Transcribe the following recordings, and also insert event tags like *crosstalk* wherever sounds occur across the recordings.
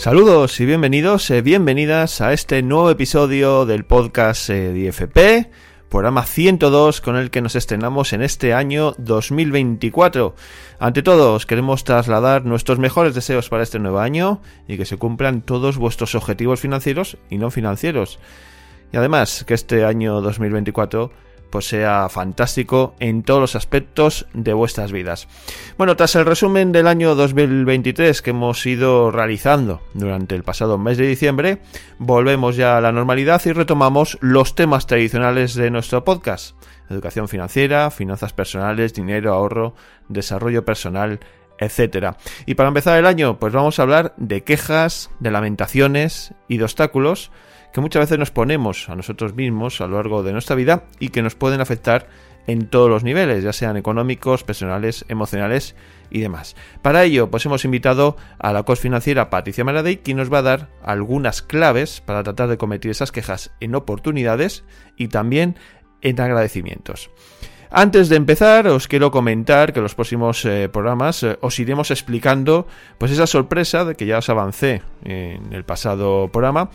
Saludos y bienvenidos, eh, bienvenidas a este nuevo episodio del podcast eh, de IFP, programa 102 con el que nos estrenamos en este año 2024. Ante todo, os queremos trasladar nuestros mejores deseos para este nuevo año y que se cumplan todos vuestros objetivos financieros y no financieros. Y además, que este año 2024 pues sea fantástico en todos los aspectos de vuestras vidas. Bueno, tras el resumen del año 2023 que hemos ido realizando durante el pasado mes de diciembre, volvemos ya a la normalidad y retomamos los temas tradicionales de nuestro podcast. Educación financiera, finanzas personales, dinero, ahorro, desarrollo personal, etcétera. Y para empezar el año, pues vamos a hablar de quejas, de lamentaciones y de obstáculos que muchas veces nos ponemos a nosotros mismos a lo largo de nuestra vida y que nos pueden afectar en todos los niveles, ya sean económicos, personales, emocionales y demás. Para ello, pues hemos invitado a la coach financiera Patricia Maradei, quien nos va a dar algunas claves para tratar de convertir esas quejas en oportunidades y también en agradecimientos. Antes de empezar, os quiero comentar que en los próximos eh, programas eh, os iremos explicando pues esa sorpresa de que ya os avancé en el pasado programa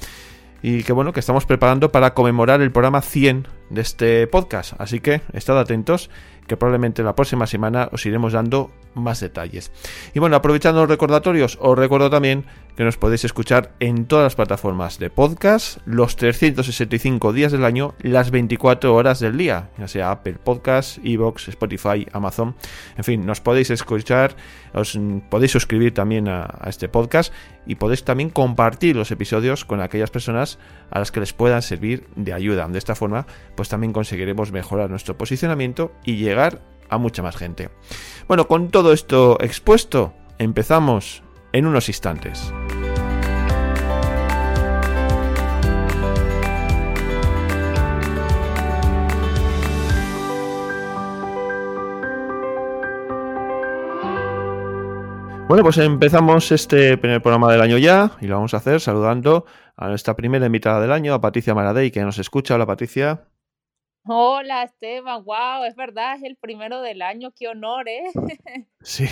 y que bueno, que estamos preparando para conmemorar el programa 100 de este podcast. Así que estad atentos que probablemente la próxima semana os iremos dando más detalles. Y bueno, aprovechando los recordatorios, os recuerdo también que nos podéis escuchar en todas las plataformas de podcast los 365 días del año, las 24 horas del día, ya sea Apple Podcast, Evox, Spotify, Amazon, en fin, nos podéis escuchar, os podéis suscribir también a, a este podcast y podéis también compartir los episodios con aquellas personas a las que les puedan servir de ayuda. De esta forma, pues también conseguiremos mejorar nuestro posicionamiento y llegar a mucha más gente. Bueno, con todo esto expuesto, empezamos en unos instantes. Bueno, pues empezamos este primer programa del año ya y lo vamos a hacer saludando a nuestra primera invitada del año, a Patricia Maradei, que nos escucha. Hola, Patricia. Hola Esteban, wow, es verdad, es el primero del año, qué honor, ¿eh? *laughs* Sí,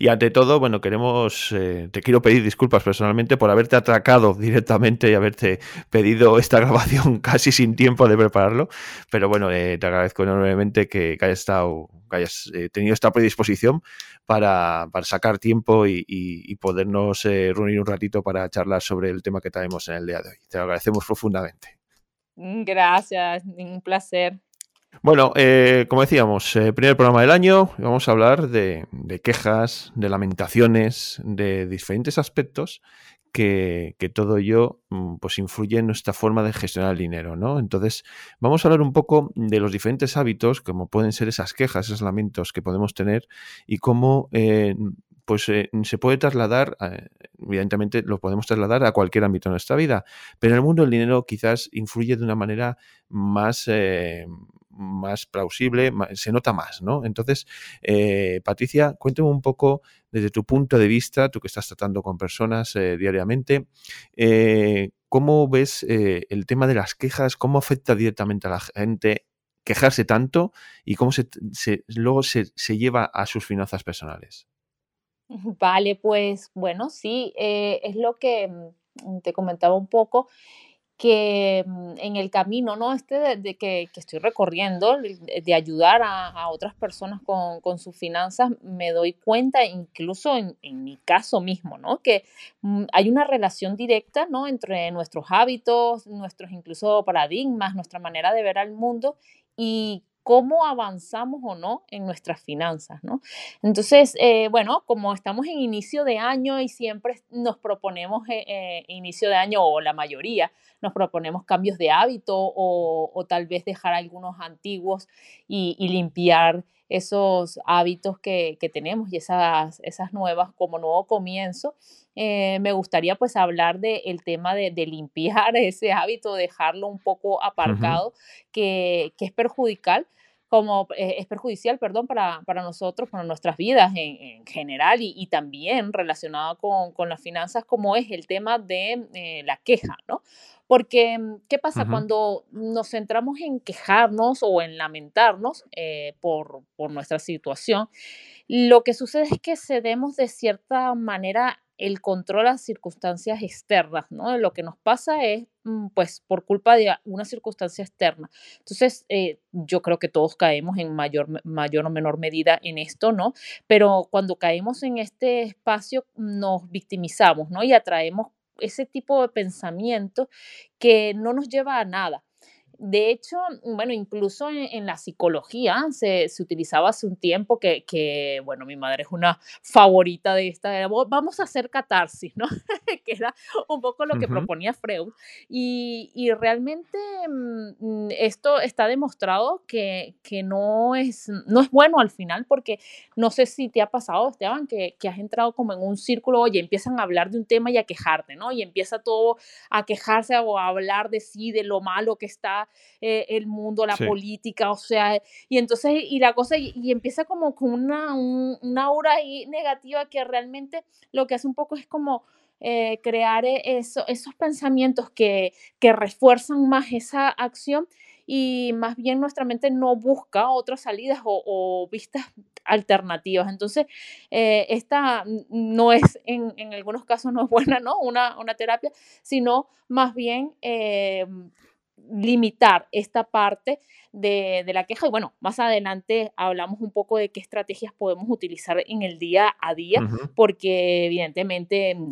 y ante todo, bueno, queremos, eh, te quiero pedir disculpas personalmente por haberte atracado directamente y haberte pedido esta *laughs* grabación casi sin tiempo de prepararlo, pero bueno, eh, te agradezco enormemente que, hayas estado, que hayas eh, tenido esta predisposición para, para sacar tiempo y, y, y podernos reunir un ratito para charlar sobre el tema que traemos en el día de hoy. Te lo agradecemos profundamente. Mm, gracias, un placer. Bueno, eh, como decíamos, eh, primer programa del año, vamos a hablar de, quejas, de lamentaciones, de diferentes aspectos que, que, todo ello mm, pues influye en nuestra forma de gestionar el dinero, ¿no? Entonces, vamos a hablar un poco de los diferentes hábitos, como pueden ser esas quejas, esos lamentos que podemos tener y cómo eh, pues eh, se puede trasladar, eh, evidentemente lo podemos trasladar a cualquier ámbito de nuestra vida, pero en el mundo del dinero quizás influye de una manera más, eh, más plausible, se nota más, ¿no? Entonces, Patricia, cuéntame un poco desde tu punto de vista, tú que estás tratando con personas diariamente, ¿cómo ves el tema de las quejas? ¿Cómo afecta directamente a la gente? quejarse tanto y cómo se, luego se lleva a sus finanzas personales. *laughs* Vale, pues bueno, sí, eh, es lo que mm, te comentaba un poco, que mm, en el camino, ¿no? Este de, de que, que, estoy recorriendo, de ayudar a, a otras personas con, con, sus finanzas, me doy cuenta, incluso en, en, mi caso mismo, ¿no? Que mm, hay una relación directa, ¿no? Entre nuestros hábitos, nuestros incluso paradigmas, nuestra manera de ver al mundo y cómo avanzamos o no en nuestras finanzas, ¿no? Entonces, eh, bueno, como estamos en inicio de año y siempre nos proponemos eh, eh, inicio de año, o la mayoría, nos proponemos cambios de hábito o, o tal vez dejar algunos antiguos y, y limpiar esos hábitos que, que, tenemos y esas, esas nuevas como nuevo comienzo. Eh, me gustaría pues hablar del de tema de, de, limpiar *laughs* ese hábito, dejarlo un poco aparcado, uh -huh. que, que, es perjudicial como eh, es perjudicial, perdón, para, para, nosotros, para nuestras vidas en, en general y, y, también relacionado con, con, las finanzas, como es el tema de eh, la queja, ¿no? Porque, ¿qué pasa? Uh -huh. Cuando nos centramos en quejarnos o en lamentarnos eh, por, por nuestra situación, lo que sucede es que cedemos de cierta manera el control a circunstancias externas, ¿no? Lo que nos pasa es, mm, pues, por culpa de una circunstancia externa. Entonces, eh, yo creo que todos caemos en mayor, mayor o menor medida en esto, ¿no? Pero cuando caemos en este espacio, nos victimizamos, ¿no? Y atraemos ese tipo de pensamiento que no nos lleva a nada. De hecho, bueno, incluso en, la psicología se, utilizaba hace un tiempo que, bueno, mi madre es una favorita de esta, vamos a hacer catarsis, ¿no? *laughs* que era un poco lo que proponía Freud. Y, realmente mm, esto está demostrado que, no, es, no es bueno al final, porque no sé si te ha pasado, Esteban, que, que has entrado como en un círculo, oye, empiezan a hablar de un tema y a quejarte, ¿no? Y empieza todo a quejarse o a hablar de sí, de lo malo que está eh, el mundo, la política, o sea, y entonces, y la cosa, y, empieza como con una, una aura ahí negativa que realmente lo que hace un poco es como... Eh, crear e, eso, esos pensamientos que, que refuerzan más esa acción y más bien nuestra mente no busca otras salidas o, vistas alternativas. Entonces, eh, esta no es, en, en, algunos casos no es buena, ¿no? Una, una terapia, sino más bien limitar esta parte de, la queja. Y bueno, más adelante hablamos un poco de qué estrategias podemos utilizar en el día a día, porque evidentemente mm,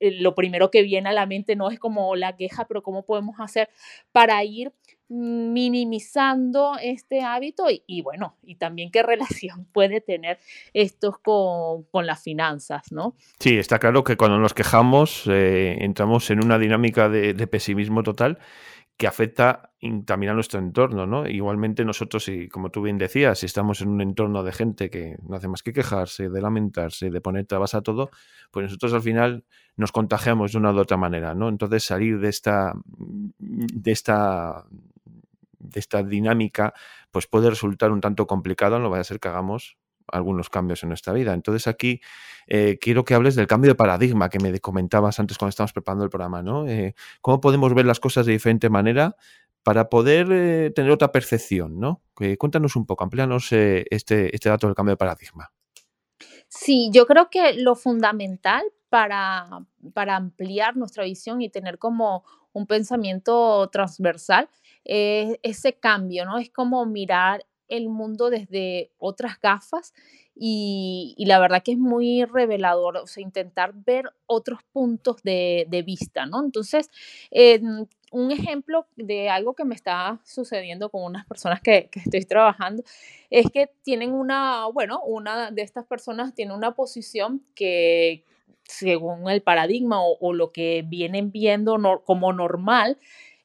eh, lo primero que viene a la mente no es como la queja, pero cómo podemos hacer para ir minimizando este hábito y, bueno, y también qué *laughs* relación puede tener esto con, las finanzas, ¿no? Sí, está claro que cuando nos quejamos eh, entramos en una dinámica de, de pesimismo total que afecta también a nuestro entorno, ¿no? Igualmente nosotros, y como tú bien decías, si estamos en un entorno de gente que no hace más que quejarse, de lamentarse, de poner trabas a todo, pues nosotros al final nos contagiamos de una u otra manera, ¿no? Entonces salir de esta, de esta, de esta dinámica, pues puede resultar un tanto complicado, no vaya a ser que hagamos algunos cambios en nuestra vida. Entonces aquí eh, quiero que hables del cambio de paradigma que me comentabas antes cuando estábamos preparando el programa, ¿no? Eh, ¿Cómo podemos ver las cosas de diferente manera para poder eh, tener otra percepción, ¿no? cuéntanos un poco, amplíanos este, este dato del cambio de paradigma. Sí, yo creo que lo fundamental para, para ampliar nuestra visión y tener como un pensamiento transversal es ese cambio, ¿no? Es como mirar el mundo desde otras gafas y, la verdad que es muy revelador, o sea, intentar ver otros puntos de, vista, ¿no? Entonces, un ejemplo de algo que me está sucediendo con unas personas que, estoy trabajando es que tienen una, bueno, una de estas personas tiene una posición que según el paradigma o, o lo que vienen viendo como normal,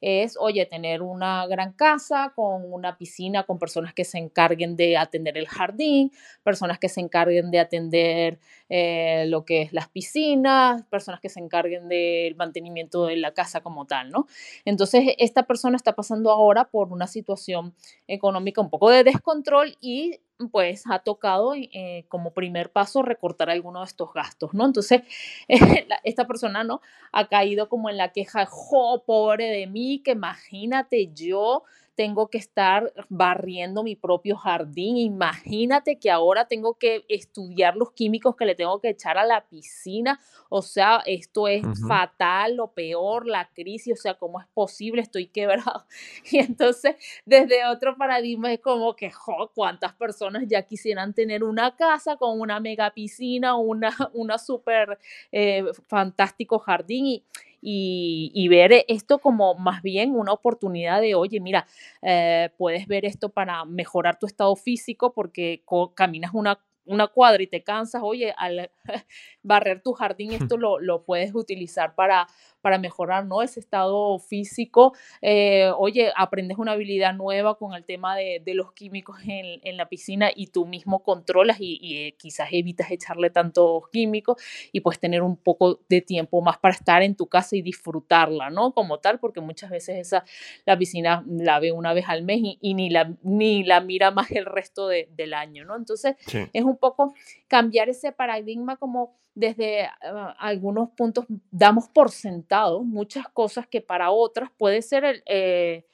es, oye, tener una gran casa con una piscina, con personas que se encarguen de atender el jardín, personas que se encarguen de atender eh, lo que es las piscinas, personas que se encarguen del mantenimiento de la casa como tal, ¿no? Entonces, esta persona está pasando ahora por una situación económica un poco de descontrol y pues ha tocado eh, como primer paso recortar alguno de estos gastos, ¿no? Entonces, *laughs* esta persona, ¿no? Ha caído como en la queja, jo, pobre de mí, que imagínate yo tengo que estar barriendo mi propio jardín. Imagínate que ahora tengo que estudiar los químicos que le tengo que echar a la piscina. O sea, esto es fatal, lo peor, la crisis, o sea, ¿cómo es posible? Estoy quebrado. *laughs* Y entonces, desde otro paradigma es como que, jo, ¿cuántas personas ya quisieran tener una casa con una mega piscina, una, *laughs* una súper eh, fantástico jardín? Y, y, ver esto como más bien una oportunidad de, oye, mira, eh, puedes ver esto para mejorar tu estado físico porque caminas una una cuadra y te cansas, oye, al *laughs* barrer tu jardín, *laughs* esto lo, lo puedes utilizar para, para mejorar ¿no? ese estado físico. Eh, oye, aprendes una habilidad nueva con el tema de, los químicos en, la piscina y tú mismo controlas y, eh, quizás evitas echarle tantos químicos y puedes tener un poco de tiempo más para estar en tu casa y disfrutarla, ¿no? Como tal, porque muchas veces esa, la piscina la ve una vez al mes y, ni, la, ni la mira más el resto del año, ¿no? Entonces, es un poco cambiar ese paradigma como desde ah, algunos puntos damos por sentado muchas cosas que para otras puede ser el, eh,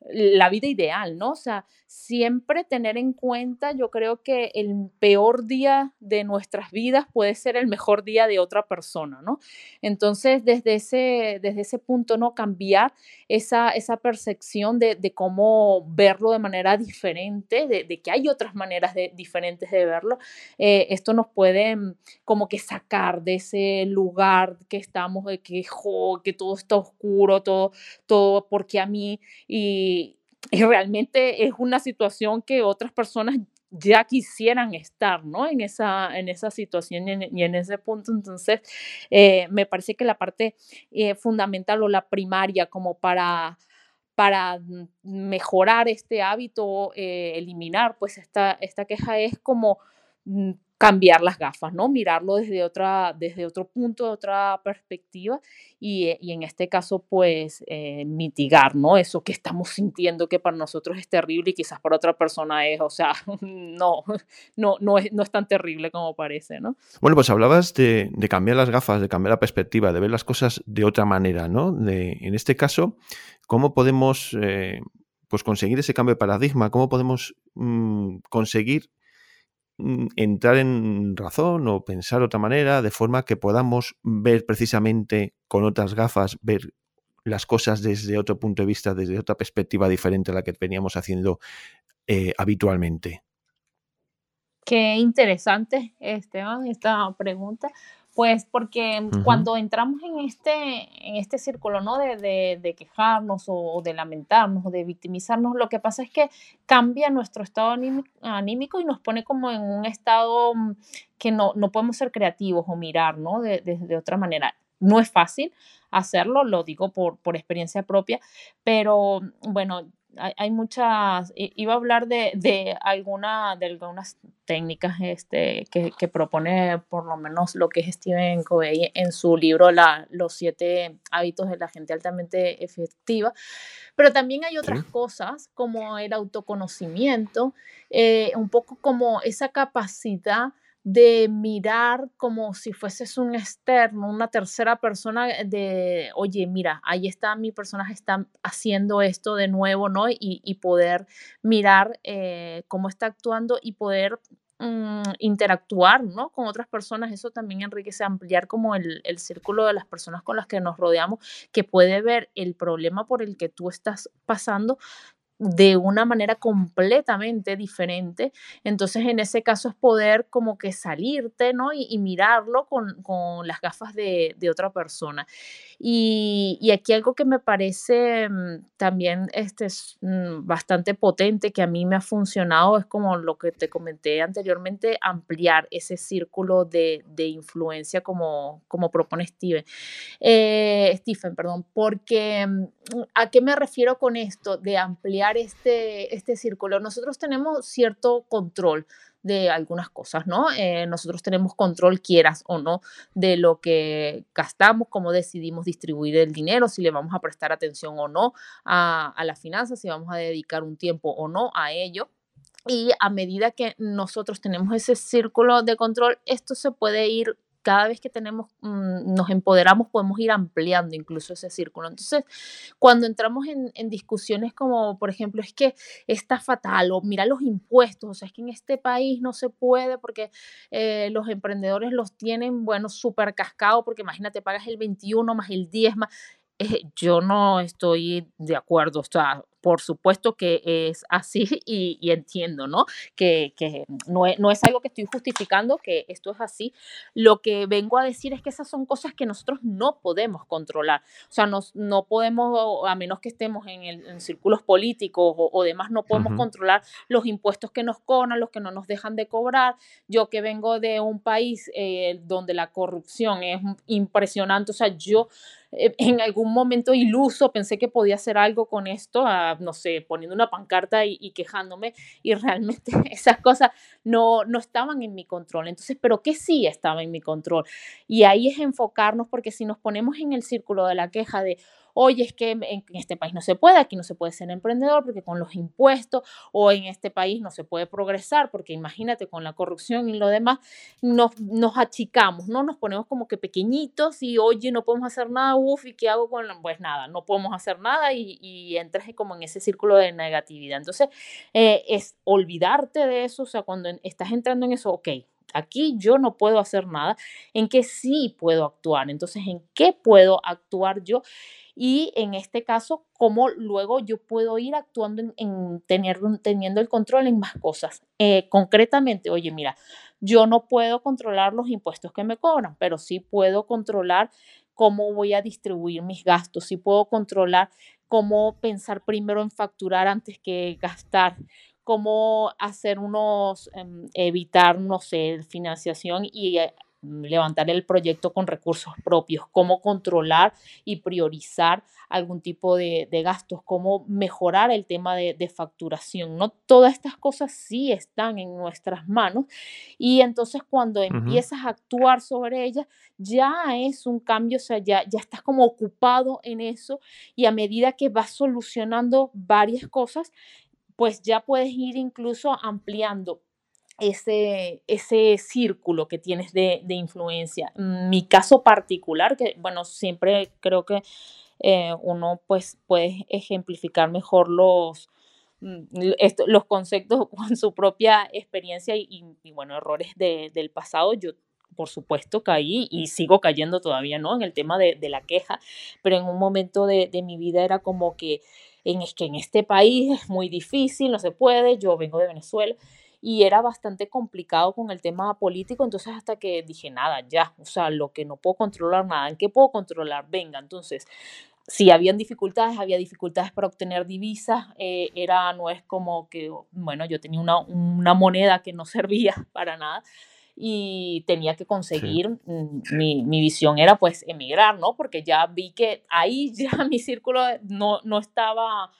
la vida ideal, ¿no? O sea, siempre tener en cuenta, yo creo que el peor día de nuestras vidas puede ser el mejor día de otra persona, ¿no? Entonces, desde ese, desde ese punto, ¿no? Cambiar esa, esa percepción de, cómo verlo de manera diferente, de, que hay otras maneras de, diferentes de verlo, eh, esto nos puede mm, como que sacar de ese lugar que estamos, de que, que todo está oscuro, todo, todo porque a mí, y, realmente es una situación que otras personas ya quisieran estar, ¿no? En esa, en esa situación y en, ese punto. Entonces, eh, me parece que la parte eh, fundamental o la primaria como para para mejorar este hábito, eh, eliminar pues esta, esta queja es como mm, cambiar las gafas, ¿no? Mirarlo desde, otra, desde otro punto, de otra perspectiva y, eh, y en este caso, pues, eh, mitigar, ¿no? Eso que estamos sintiendo que para nosotros es terrible y quizás para otra persona es, o sea, *laughs* no, no, no, es, no es tan terrible como parece, ¿no? Bueno, pues hablabas de, de cambiar las gafas, de cambiar la perspectiva, de ver las cosas de otra manera, ¿no? De, en este caso, ¿cómo podemos... Eh, pues conseguir ese cambio de paradigma, cómo podemos mm, conseguir entrar en razón o pensar de otra manera, de forma que podamos ver precisamente con otras gafas, ver las cosas desde otro punto de vista, desde otra perspectiva diferente a la que veníamos haciendo eh, habitualmente. Qué interesante, Esteban, esta pregunta. Pues porque cuando entramos en este, en este círculo, ¿no? De, de, quejarnos o, de lamentarnos o de victimizarnos, lo que pasa es que cambia nuestro estado anímico y nos pone como en un estado mm, que no, no podemos ser creativos o mirar, ¿no? De, de, otra manera. No es fácil hacerlo, lo digo por, por experiencia propia, pero bueno, hay, muchas, iba a hablar de, de, alguna, de algunas técnicas este, que, que, propone por lo menos lo que es Stephen Covey en su libro la, Los siete hábitos de la gente altamente efectiva, pero también hay otras cosas como el autoconocimiento, eh, un poco como esa capacidad de mirar como si fueses un externo, una tercera persona de, oye, mira, ahí está mi personaje, está haciendo esto de nuevo, ¿no? Y, poder mirar eh, cómo está actuando y poder mm, interactuar, ¿no? Con otras personas, eso también enriquece, ampliar como el, el círculo de las personas con las que nos rodeamos, que puede ver el problema por el que tú estás pasando de una manera completamente diferente. Entonces, en ese caso es poder como que salirte, ¿no? Y, mirarlo con, con, las gafas de, de otra persona. Y, y, aquí algo que me parece mm, también este, es, mm, bastante potente, que a mí me ha funcionado, es como lo que te comenté anteriormente, ampliar ese círculo de, de influencia como, como propone Steven. Eh, Stephen, perdón, porque mm, ¿a qué me refiero con esto de ampliar este, este círculo? Nosotros tenemos cierto control de algunas cosas, ¿no? Eh, nosotros tenemos control, quieras o no, de lo que gastamos, cómo decidimos distribuir el dinero, si le vamos a prestar atención o no a, a las finanzas, si vamos a dedicar un tiempo o no a ello. Y a medida que nosotros tenemos ese círculo de control, esto se puede ir cada vez que tenemos, mm, nos empoderamos, podemos ir ampliando incluso ese círculo. Entonces, cuando entramos en, discusiones como, por ejemplo, es que está fatal o mira los impuestos, o sea, es que en este país no se puede porque eh, los emprendedores los tienen, bueno, súper cascados, porque imagínate, pagas el 21 más el 10 más, eh, yo no estoy de acuerdo, o por supuesto que es así *laughs* y, entiendo, ¿no? Que, no, es, no, es, algo que estoy justificando, que esto es así. Lo que vengo a decir es que esas son cosas que nosotros no podemos controlar. O sea, nos, no podemos, a menos que estemos en, el, círculos políticos o, demás, no podemos controlar los impuestos que nos cobran, los que no nos dejan de cobrar. Yo que vengo de un país eh, donde la corrupción es impresionante, o sea, yo *laughs* en algún momento iluso pensé que podía hacer algo con esto, no sé, poniendo una pancarta y, quejándome y realmente *laughs* esas cosas no, no estaban en mi control. Entonces, pero que sí estaba en mi control. Y ahí es enfocarnos porque si nos ponemos en el círculo de la queja de, oye, es que en, este país no se puede, aquí no se puede ser emprendedor porque con los impuestos o en este país no se puede progresar porque imagínate con la corrupción y lo demás, nos, nos achicamos, ¿no? Nos ponemos como que pequeñitos y oye, no podemos hacer nada, uff, ¿y qué hago con Pues nada, no podemos hacer nada y, y entras como en ese círculo de negatividad. Entonces, eh, es olvidarte de eso, o sea, cuando estás entrando en eso, ok, aquí yo no puedo hacer nada, en qué sí puedo actuar, entonces en qué puedo actuar yo y en este caso, cómo luego yo puedo ir actuando en, tener, teniendo el control en más cosas. Eh, concretamente, oye, mira, yo no puedo controlar los impuestos que me cobran, pero sí puedo controlar cómo voy a distribuir mis gastos, sí puedo controlar cómo pensar primero en facturar antes que gastar, cómo hacer unos, em, evitar, no sé, financiación y eh, levantar el proyecto con recursos propios, cómo controlar y priorizar algún tipo de, gastos, cómo mejorar el tema de, facturación, ¿no? Todas estas cosas sí están en nuestras manos y entonces cuando empiezas a actuar sobre ellas, ya es un cambio, o sea, ya, ya estás como ocupado en eso y a medida que vas solucionando varias cosas, pues ya puedes ir incluso ampliando ese, ese círculo que tienes de, influencia. Mi caso particular, que bueno, siempre creo que eh, uno pues puede ejemplificar mejor los, mm, los conceptos *laughs* con su propia experiencia y, bueno, errores del pasado. Yo por supuesto caí y sigo cayendo todavía, ¿no? En el tema de, la queja, pero en un momento de, de mi vida era como que en, es que en este país es muy difícil, no se puede, yo vengo de Venezuela y era bastante complicado con el tema político, entonces hasta que dije, nada, ya, o sea, lo que no puedo controlar, nada, ¿en qué puedo controlar? Venga, entonces, si habían dificultades, había dificultades para obtener divisas, eh, era, no es como que, bueno, yo tenía una, una moneda que no *laughs* servía para nada, y tenía que conseguir, mm, mi, mi, visión era pues emigrar, ¿no? Porque ya vi que ahí *laughs* ya mi círculo no, no estaba,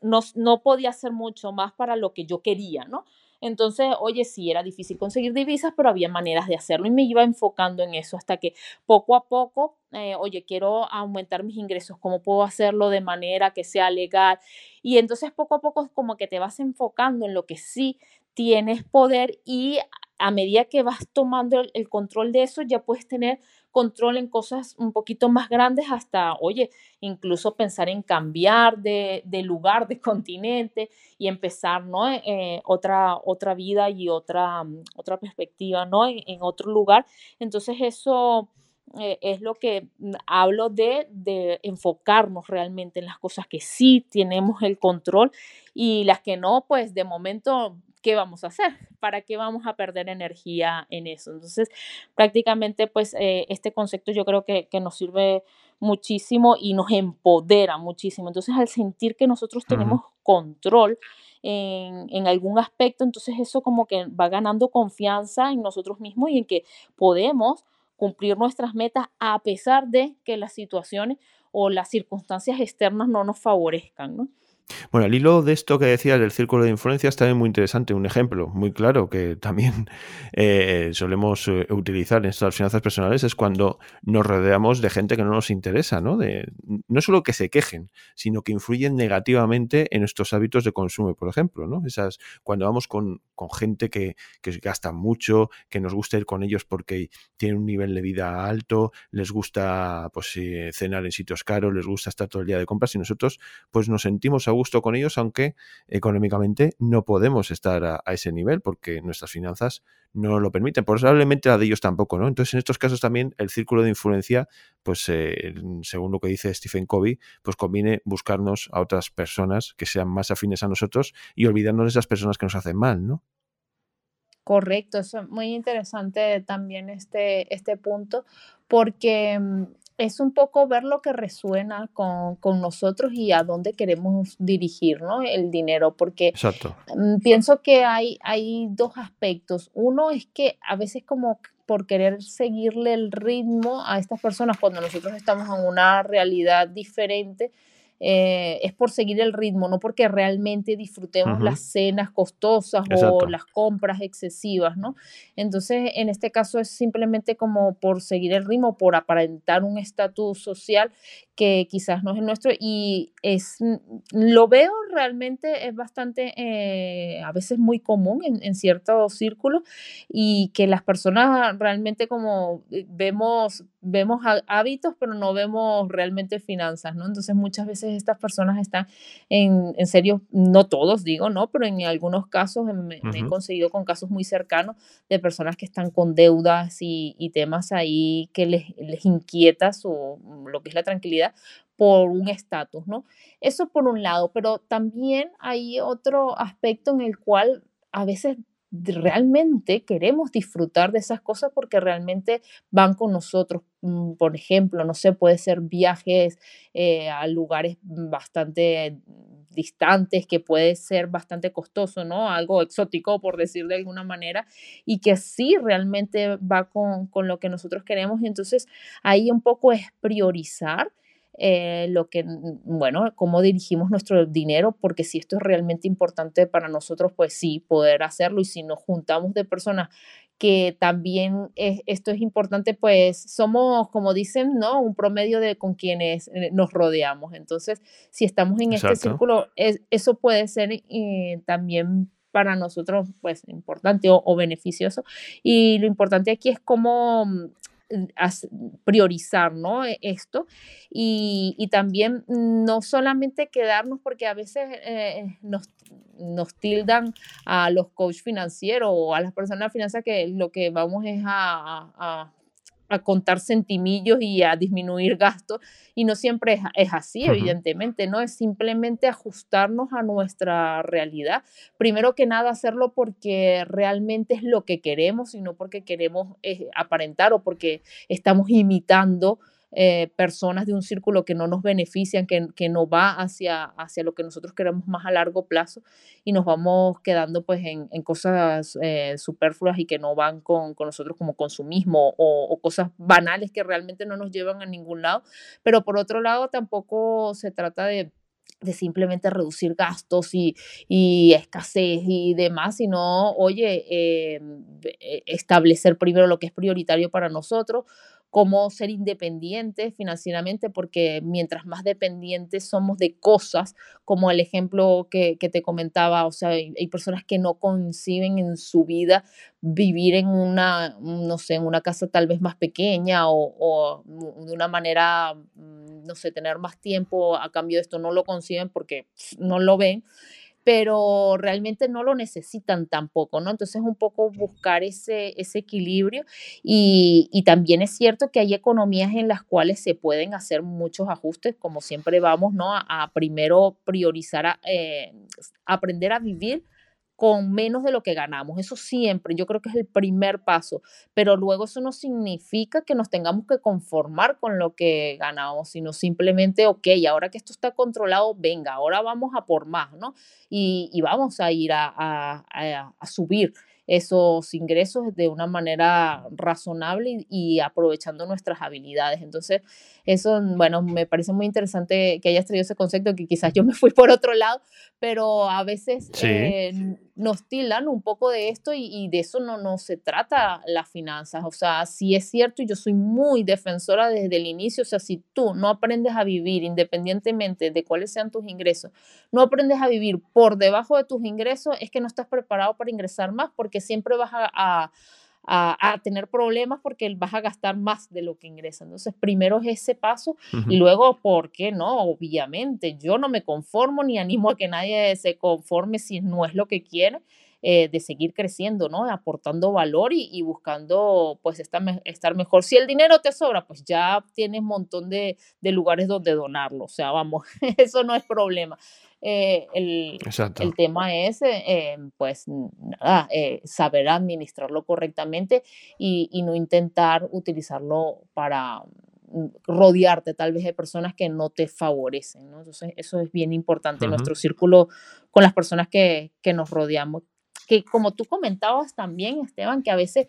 no, no podía hacer mucho más para lo que yo quería, ¿no? Entonces, oye, sí, era difícil conseguir divisas, pero había maneras de hacerlo y me iba enfocando en eso hasta que poco a poco, eh, oye, quiero aumentar mis ingresos, ¿cómo puedo hacerlo de manera que sea legal? Y entonces poco a poco como que te vas enfocando en lo que sí tienes poder y a medida que vas tomando el, control de eso, ya puedes tener control en cosas un poquito más grandes hasta, oye, incluso pensar en cambiar de, lugar, de *laughs* continente y empezar, ¿no? Eh, otra, otra vida y otra, mm, otra perspectiva, ¿no? En, otro lugar. Entonces eso... Eh, es lo que mm, hablo de, de, enfocarnos realmente en las cosas que sí tenemos el control y las que no, pues de momento ¿qué vamos a hacer? ¿Para qué vamos a perder energía en eso? Entonces, prácticamente, pues, eh, este concepto yo creo que, nos sirve muchísimo y nos empodera muchísimo. Entonces, al sentir que nosotros tenemos control en, en, algún aspecto, entonces eso como que va ganando confianza en nosotros mismos y en que podemos cumplir nuestras metas a pesar de que las situaciones o las circunstancias externas no nos favorezcan, ¿no? Bueno, al hilo de esto que decías del círculo de influencia está también muy interesante. Un ejemplo muy claro que también *laughs* eh, solemos eh, utilizar en estas finanzas personales es cuando nos rodeamos de gente que no nos interesa, ¿no? De, no solo que se quejen, sino que influyen negativamente en nuestros hábitos de consumo, por ejemplo, ¿no? Esas, cuando vamos con, gente que, que gasta mucho, que nos gusta ir con ellos porque tienen un nivel de vida alto, les gusta pues, eh, cenar en sitios caros, les gusta estar todo el día de compras y nosotros pues nos sentimos gusto con ellos, aunque económicamente no podemos estar a, ese nivel porque nuestras finanzas no lo permiten. Probablemente la de ellos tampoco, ¿no? Entonces, en estos casos también el círculo de influencia, pues eh, según lo que dice Stephen Covey, pues conviene buscarnos a otras personas que sean más afines a nosotros y olvidarnos de esas personas que nos hacen mal, ¿no? Correcto, es muy interesante también este, este punto, porque mm, es un poco ver lo que resuena con, nosotros y a dónde queremos dirigir el dinero, porque mm, pienso que hay, hay dos aspectos. Uno es que a veces como por querer seguirle el ritmo a estas personas cuando nosotros estamos en una realidad diferente, eh, es por seguir el ritmo, no porque realmente disfrutemos las cenas costosas o las compras excesivas, ¿no? Entonces, en este caso es simplemente como por seguir el ritmo, por aparentar un estatus social que quizás no es el nuestro y es, lo veo realmente es bastante, eh, a veces muy común en, en ciertos círculos y que las personas realmente como eh, vemos, vemos hábitos, pero no vemos realmente finanzas, ¿no? Entonces muchas veces estas personas están en, en serio, no todos digo, ¿no? Pero en algunos casos me, he conseguido con casos muy cercanos de personas que están con deudas y, y temas ahí que les, les inquieta su, lo que es la tranquilidad por un estatus, ¿no? Eso por un lado, pero también hay otro aspecto en el cual a veces realmente queremos disfrutar de esas cosas porque realmente van con nosotros. Mm, por ejemplo, no sé, puede ser viajes eh, a lugares bastante distantes, que puede ser bastante costoso, ¿no? Algo exótico, por decir de alguna manera, y que sí realmente va con, con lo que nosotros queremos. Entonces ahí un poco es priorizar eh, lo que, bueno, cómo dirigimos nuestro dinero, porque si esto es realmente importante para nosotros, pues sí, poder hacerlo. Y si nos juntamos de personas que también esto es importante, pues somos, como dicen, ¿no? Un promedio de con quienes eh, nos rodeamos. Entonces, si estamos en este círculo, eso puede ser eh, también para nosotros, pues, importante o, o, beneficioso. Y lo importante aquí es cómo priorizar ¿no? E, esto y, también no solamente quedarnos porque a veces eh, nos, nos, tildan a los coach financieros o a las personas de finanzas que lo que vamos es a contar centimillos y a disminuir gastos. Y no siempre es, así, evidentemente, ¿no? Es simplemente ajustarnos a nuestra realidad. Primero que nada, hacerlo porque realmente es lo que queremos y no porque queremos eh, aparentar o porque estamos imitando eh, personas de un círculo que no nos benefician, que, que, no va hacia, hacia lo que nosotros queremos más a largo plazo y nos vamos quedando pues en, en cosas eh, superfluas y que no van con, con nosotros como consumismo o, o, cosas banales que realmente no nos llevan a ningún lado. Pero por otro lado, tampoco se trata de de simplemente reducir gastos y, y, escasez y demás, sino, oye, eh, establecer primero lo que es prioritario para nosotros, cómo ser independientes financieramente, porque mientras más dependientes somos de cosas, como el ejemplo que, te comentaba, o sea, hay, personas que no conciben en su vida vivir en una, no sé, en una casa tal vez más pequeña o, o de una manera, mm, no sé, tener más tiempo a cambio de esto, no lo conciben porque no lo ven pero realmente no lo necesitan tampoco, ¿no? Entonces un poco buscar ese, ese equilibrio y, y, también es cierto que hay economías en las cuales se pueden hacer muchos ajustes, como siempre vamos, ¿no? A, primero priorizar, a, eh, aprender a vivir con menos de lo que ganamos. Eso siempre, yo creo que es el primer paso, pero luego eso no significa que nos tengamos que conformar con lo que ganamos, sino simplemente, ok, ahora que esto está controlado, venga, ahora vamos a por más, ¿no? Y, y vamos a ir a, a, a subir esos ingresos de una manera razonable y, aprovechando nuestras habilidades. Entonces, eso, bueno, me parece muy interesante que hayas traído ese concepto, que quizás yo me fui por otro lado, pero a veces eh, nos tildan un poco de esto y, de eso no, no se trata las finanzas. O sea, sí es cierto y yo soy muy defensora desde el inicio. O sea, si tú no aprendes a vivir independientemente de cuáles sean tus ingresos, no aprendes a vivir por debajo de tus ingresos, es que no estás preparado para ingresar más porque siempre vas a a, tener problemas porque vas a gastar más de lo que ingresa. Entonces, primero es ese paso y luego, ¿por qué no? Obviamente, yo no me conformo ni animo a que nadie se conforme si no es lo que quiere. Eh, de seguir creciendo, ¿no? Aportando valor y, buscando, pues, estar, estar, mejor. Si el dinero te sobra, pues ya tienes un montón de, de lugares donde donarlo. O sea, vamos, *laughs* eso no es problema. Eh, el, el, tema es, eh, eh, pues, nada, saber administrarlo correctamente y, y, no intentar utilizarlo para mm, rodearte tal vez de personas que no te favorecen, ¿no? Entonces, eso es bien importante, nuestro círculo con las personas que, que nos rodeamos. Que como tú comentabas también, Esteban, que a veces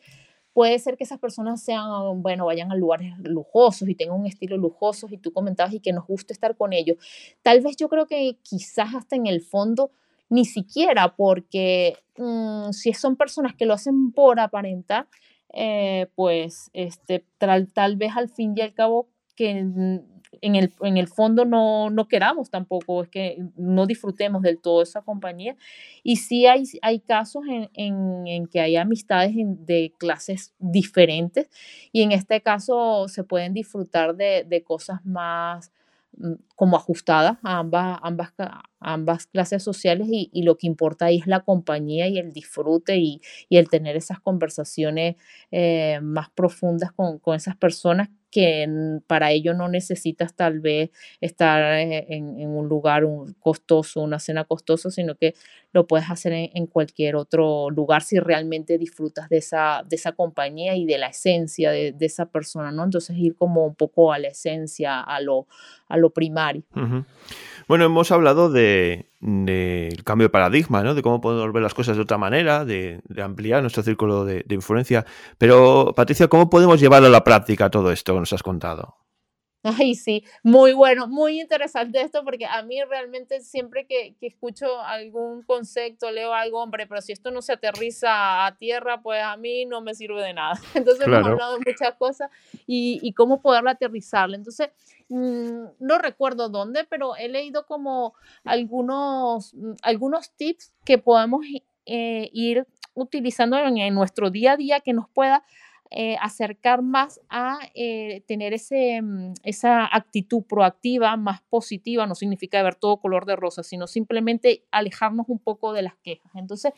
puede ser que esas personas sean, bueno, vayan a lugares lujosos y tengan un estilo lujoso y tú comentabas y que nos guste estar con ellos. Tal vez yo creo que quizás hasta en el fondo ni siquiera porque mm, si son personas que lo hacen por aparentar, eh, pues este, tal, tal vez al fin y al cabo que en el, en el fondo no, no, queramos tampoco, es que no disfrutemos del todo esa compañía. Y sí hay, hay casos en, en, en que hay amistades de clases diferentes y en este caso se pueden disfrutar de, de cosas más mm, como ajustadas a ambas, ambas, ambas clases sociales y, y, lo que importa ahí es la compañía y el disfrute y, y el tener esas conversaciones eh, más profundas con, con esas personas que para ello no necesitas tal vez estar eh, en, un lugar costoso, una cena costosa, sino que lo puedes hacer en, cualquier otro lugar si realmente disfrutas de esa, de esa compañía y de la esencia de, esa persona, ¿no? Entonces ir como un poco a la esencia, a lo, a lo primario. Bueno, hemos hablado del de, cambio de paradigma, ¿no? De cómo podemos ver las cosas de otra manera, de, ampliar nuestro círculo de, influencia. Pero, Patricia, ¿cómo podemos llevarlo a la práctica todo esto que nos has contado? Ay, sí, muy bueno, muy interesante esto porque a mí realmente siempre que, que, escucho algún concepto, leo algo, hombre, pero si esto no se aterriza a tierra, pues a mí no me sirve de nada. *laughs* Entonces hemos hablado de muchas cosas y, y cómo poderlo aterrizarlo. Entonces, mmm, no recuerdo dónde, pero he leído como algunos, mm, algunos tips que podemos eh, ir utilizando en, en nuestro día a día que nos pueda eh, acercar más a eh, tener ese, mm, esa actitud proactiva, más positiva, no significa ver todo color de rosa, sino simplemente alejarnos un poco de las quejas. Entonces,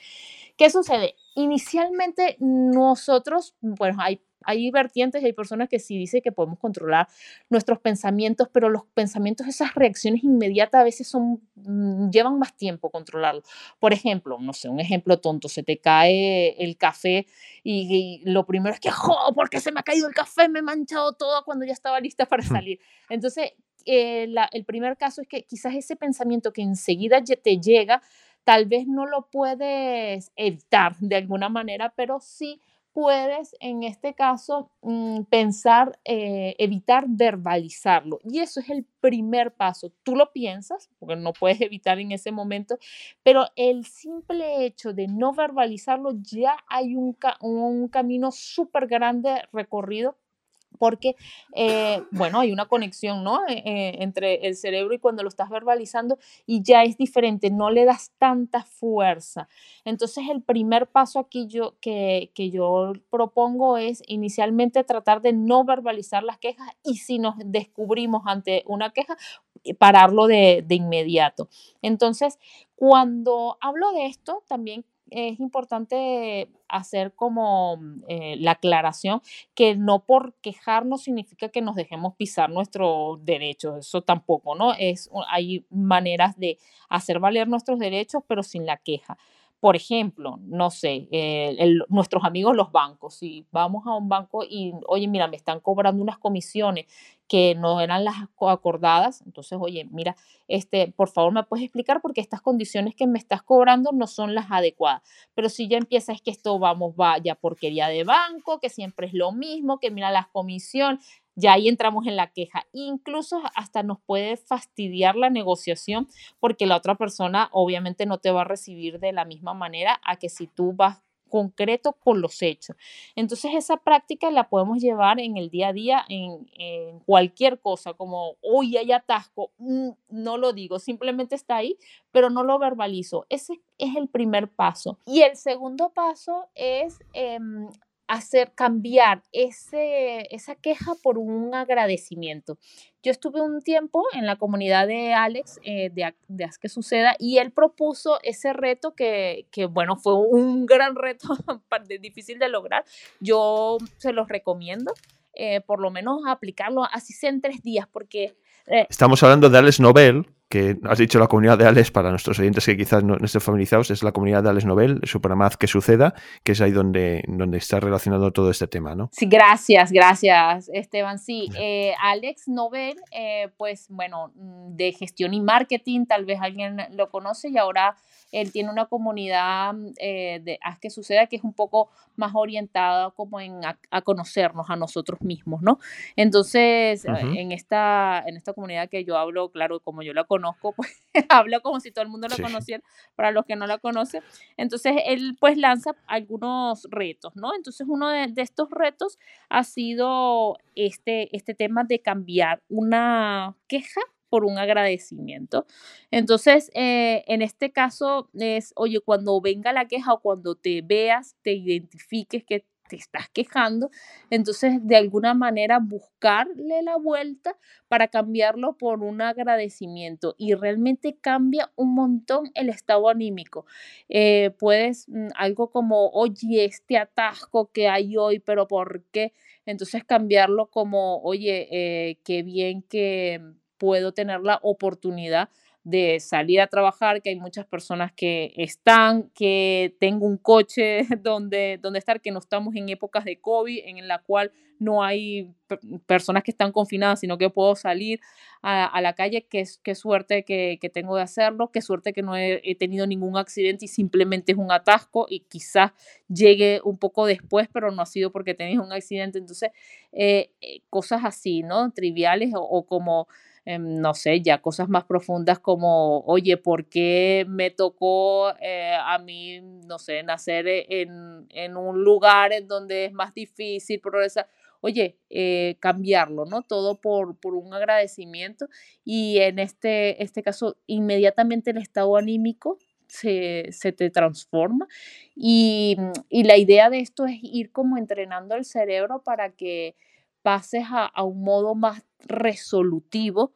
¿qué sucede? Inicialmente nosotros, bueno, hay hay vertientes y hay personas que sí dicen que podemos controlar nuestros pensamientos, pero los pensamientos, esas reacciones inmediatas a veces son, mm, llevan más tiempo controlarlo. Por ejemplo, no sé, un ejemplo tonto, se te cae el café y, lo primero es que, ¡jo! porque se me ha caído el café? Me he manchado todo cuando ya estaba lista para salir. Entonces, eh, el primer caso es que quizás ese pensamiento que enseguida te llega, tal vez no lo puedes evitar de alguna manera, pero sí puedes en este caso mm, pensar, eh, evitar verbalizarlo. Y eso es el primer paso. Tú lo piensas, porque no puedes evitar en ese momento, pero el simple hecho de no verbalizarlo, ya hay un, un camino súper grande recorrido porque, eh, bueno, hay una conexión, ¿no? Eh, eh, entre el cerebro y cuando lo estás verbalizando y ya es diferente, no le das tanta fuerza. Entonces, el primer paso aquí yo, que, que yo propongo es inicialmente tratar de no verbalizar las quejas y si nos descubrimos ante una queja, pararlo de, de inmediato. Entonces, cuando hablo de esto, también es importante hacer como eh, la aclaración que no por quejarnos significa que nos dejemos pisar nuestros derechos, eso tampoco, ¿no? Es, hay maneras de hacer valer nuestros derechos, pero sin la queja. Por ejemplo, no sé, eh, nuestros amigos los bancos, si vamos a un banco y, oye, mira, me están cobrando unas comisiones que no eran las acordadas, entonces, oye, mira, este, por favor, me puedes explicar porque estas condiciones que me estás cobrando no son las adecuadas. Pero si ya empieza es que esto vamos, vaya porquería de banco, que siempre es lo mismo, que mira las comisiones, ya ahí entramos en la queja. Incluso hasta nos puede fastidiar la negociación porque la otra persona obviamente no te va a recibir de la misma manera a que si tú vas concreto con los hechos. Entonces esa práctica la podemos llevar en el día a día en, cualquier cosa, como hoy hay atasco, mm, no lo digo, simplemente está ahí, pero no lo verbalizo. Ese es el primer paso. Y el segundo paso es em, hacer cambiar ese, esa queja por un agradecimiento. Yo estuve un tiempo en la comunidad de Alex, eh, de, de Haz que Suceda, y él propuso ese reto que, que bueno, fue un gran reto, *laughs* difícil de lograr. Yo se los recomiendo, eh, por lo menos aplicarlo así sea en tres días, porque... Eh, Estamos hablando de Alex Nobel, que has dicho la comunidad de Alex, para nuestros oyentes que quizás no, estén familiarizados, es la comunidad de Alex Nobel, su programa que suceda, que es ahí donde, donde está relacionado todo este tema, ¿no? Sí, gracias, gracias, Esteban. Sí, eh, Alex Nobel, eh, pues bueno, mm, de gestión y marketing, tal vez alguien lo conoce y ahora él tiene una comunidad eh, de Haz que suceda que es un poco más orientada como en a, conocernos a nosotros mismos, ¿no? Entonces, en, esta, en esta comunidad que yo hablo, claro, como yo la conozco, pues *laughs* hablo como si todo el mundo la conociera, para los que no la conocen. Entonces, él pues lanza algunos retos, ¿no? Entonces, uno de, de estos retos ha sido este, este tema de cambiar una queja por un agradecimiento. Entonces, eh, en este caso es, oye, cuando venga la queja o cuando te veas, te identifiques que te estás quejando, entonces de alguna manera buscarle la vuelta para cambiarlo por un agradecimiento y realmente cambia un montón el estado anímico. Eh, puedes mm, algo como, oye, este atasco que hay hoy, pero ¿por qué? Entonces cambiarlo como, oye, eh, qué bien que puedo tener la oportunidad de salir a trabajar, que hay muchas personas que están, que tengo un coche *laughs* donde, donde estar, que no estamos en épocas de COVID, en la cual no hay personas que están confinadas, sino que puedo salir a, la calle, qué, qué suerte que, que, tengo de hacerlo, qué suerte que no he, tenido ningún accidente y simplemente es un atasco y quizás llegue un poco después, pero no ha sido porque tenéis un accidente. Entonces, eh, eh, cosas así, ¿no? Triviales o como Em, no sé, ya cosas más profundas como, oye, ¿por qué me tocó eh, a mí, no sé, nacer e, en, un lugar en donde es más difícil progresar? Oye, eh, cambiarlo, ¿no? Todo por, por un agradecimiento y en este, este caso, inmediatamente el estado anímico se, te transforma. Y, y, la idea de esto es ir como entrenando el cerebro para que pases a, un modo más resolutivo,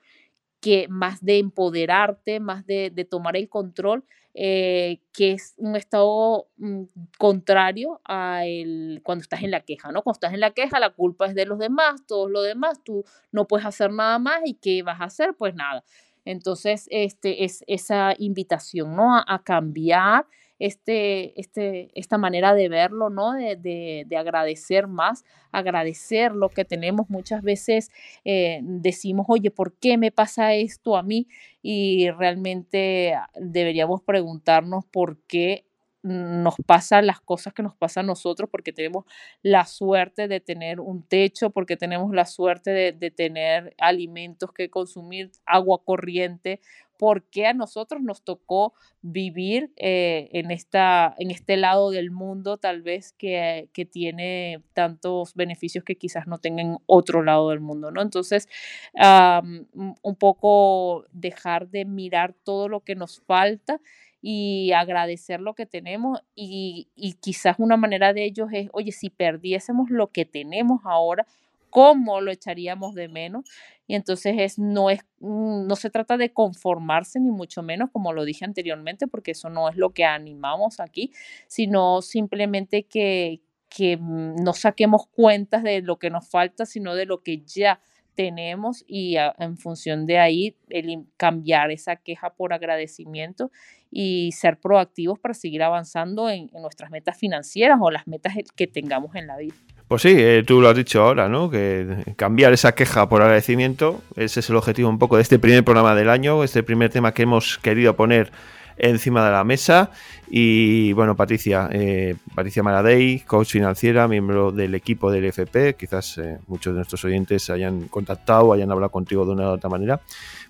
que más de empoderarte, más de, tomar el control, eh, que es un estado mm, contrario a el, cuando estás en la queja, ¿no? Cuando estás en la queja, la culpa es de los demás, todos los demás, tú no puedes hacer nada más y ¿qué vas a hacer? Pues nada. Entonces, este es esa invitación, ¿no? a cambiar este, este, esta manera de verlo, ¿no? De, agradecer más, agradecer lo que tenemos. Muchas veces eh, decimos, oye, ¿por qué me pasa esto a mí? Y realmente deberíamos preguntarnos por qué nos pasan las cosas que nos pasan a nosotros porque tenemos la suerte de tener un techo, porque tenemos la suerte de, de tener alimentos que consumir, agua corriente, por qué a nosotros nos tocó vivir eh, en, esta, en este lado del mundo, tal vez que, tiene tantos beneficios que quizás no tengan otro lado del mundo, ¿no? Entonces, un poco dejar de mirar todo lo que nos falta y agradecer lo que tenemos y, y quizás una manera de ellos es, oye, si perdiésemos lo que tenemos ahora, cómo lo echaríamos de menos. Y entonces es, no, es, mm, no se trata de conformarse, ni mucho menos, como lo dije anteriormente, porque eso no es lo que animamos aquí, sino simplemente que, que mm, no saquemos cuentas de lo que nos falta, sino de lo que ya tenemos y en función de ahí el, cambiar esa queja por agradecimiento y ser proactivos para seguir avanzando en nuestras metas financieras o las metas que tengamos en la vida. Pues sí, eh, tú lo has dicho ahora, ¿no? Que cambiar esa queja por agradecimiento, ese es el objetivo un poco de este primer programa del año, este primer tema que hemos querido poner encima de la mesa. Y bueno, Patricia, eh, Patricia Maradei, coach financiera, miembro del equipo del FP, quizás eh, muchos de nuestros oyentes hayan contactado, hayan hablado contigo de una u otra manera.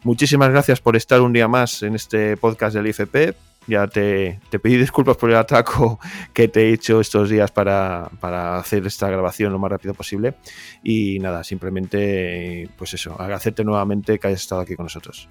Muchísimas gracias por estar un día más en este podcast del IFP. Ya te, pedí disculpas por el atraco que te he hecho estos días para, hacer esta grabación lo más rápido posible. Y nada, simplemente, pues eso, agradecerte nuevamente que hayas estado aquí con nosotros.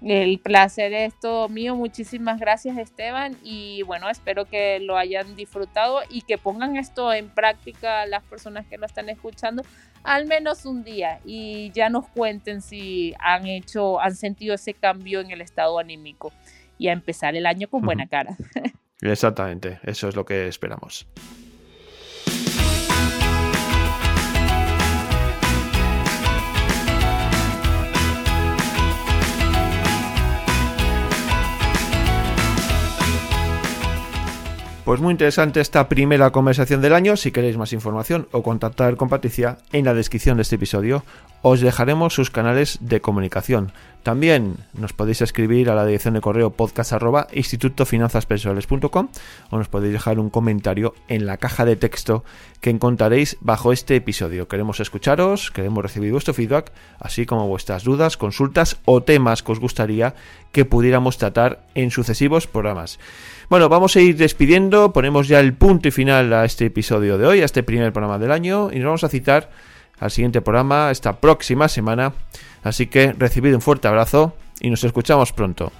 El placer es todo mío. Muchísimas gracias, Esteban. Y bueno, espero que lo hayan disfrutado y que pongan esto en práctica las personas que lo están escuchando al menos un día y ya nos cuenten si han hecho, han sentido ese cambio en el estado anímico y a empezar el año con buena cara. *laughs* Exactamente, eso es lo que esperamos. Pues muy interesante esta primera conversación del año. Si queréis más información o contactar con Patricia, en la descripción de este episodio os dejaremos sus canales de comunicación. También nos podéis escribir a la dirección de correo podcast o nos podéis dejar un comentario en la caja de texto que encontraréis bajo este episodio. Queremos escucharos, queremos recibir vuestro feedback, así como vuestras dudas, consultas o temas que os gustaría que pudiéramos tratar en sucesivos programas. Bueno, vamos a ir despidiendo, ponemos ya el punto y final a este episodio de hoy, a este primer programa del año, y nos vamos a citar al siguiente programa esta próxima semana. Así que recibid un fuerte abrazo y nos escuchamos pronto.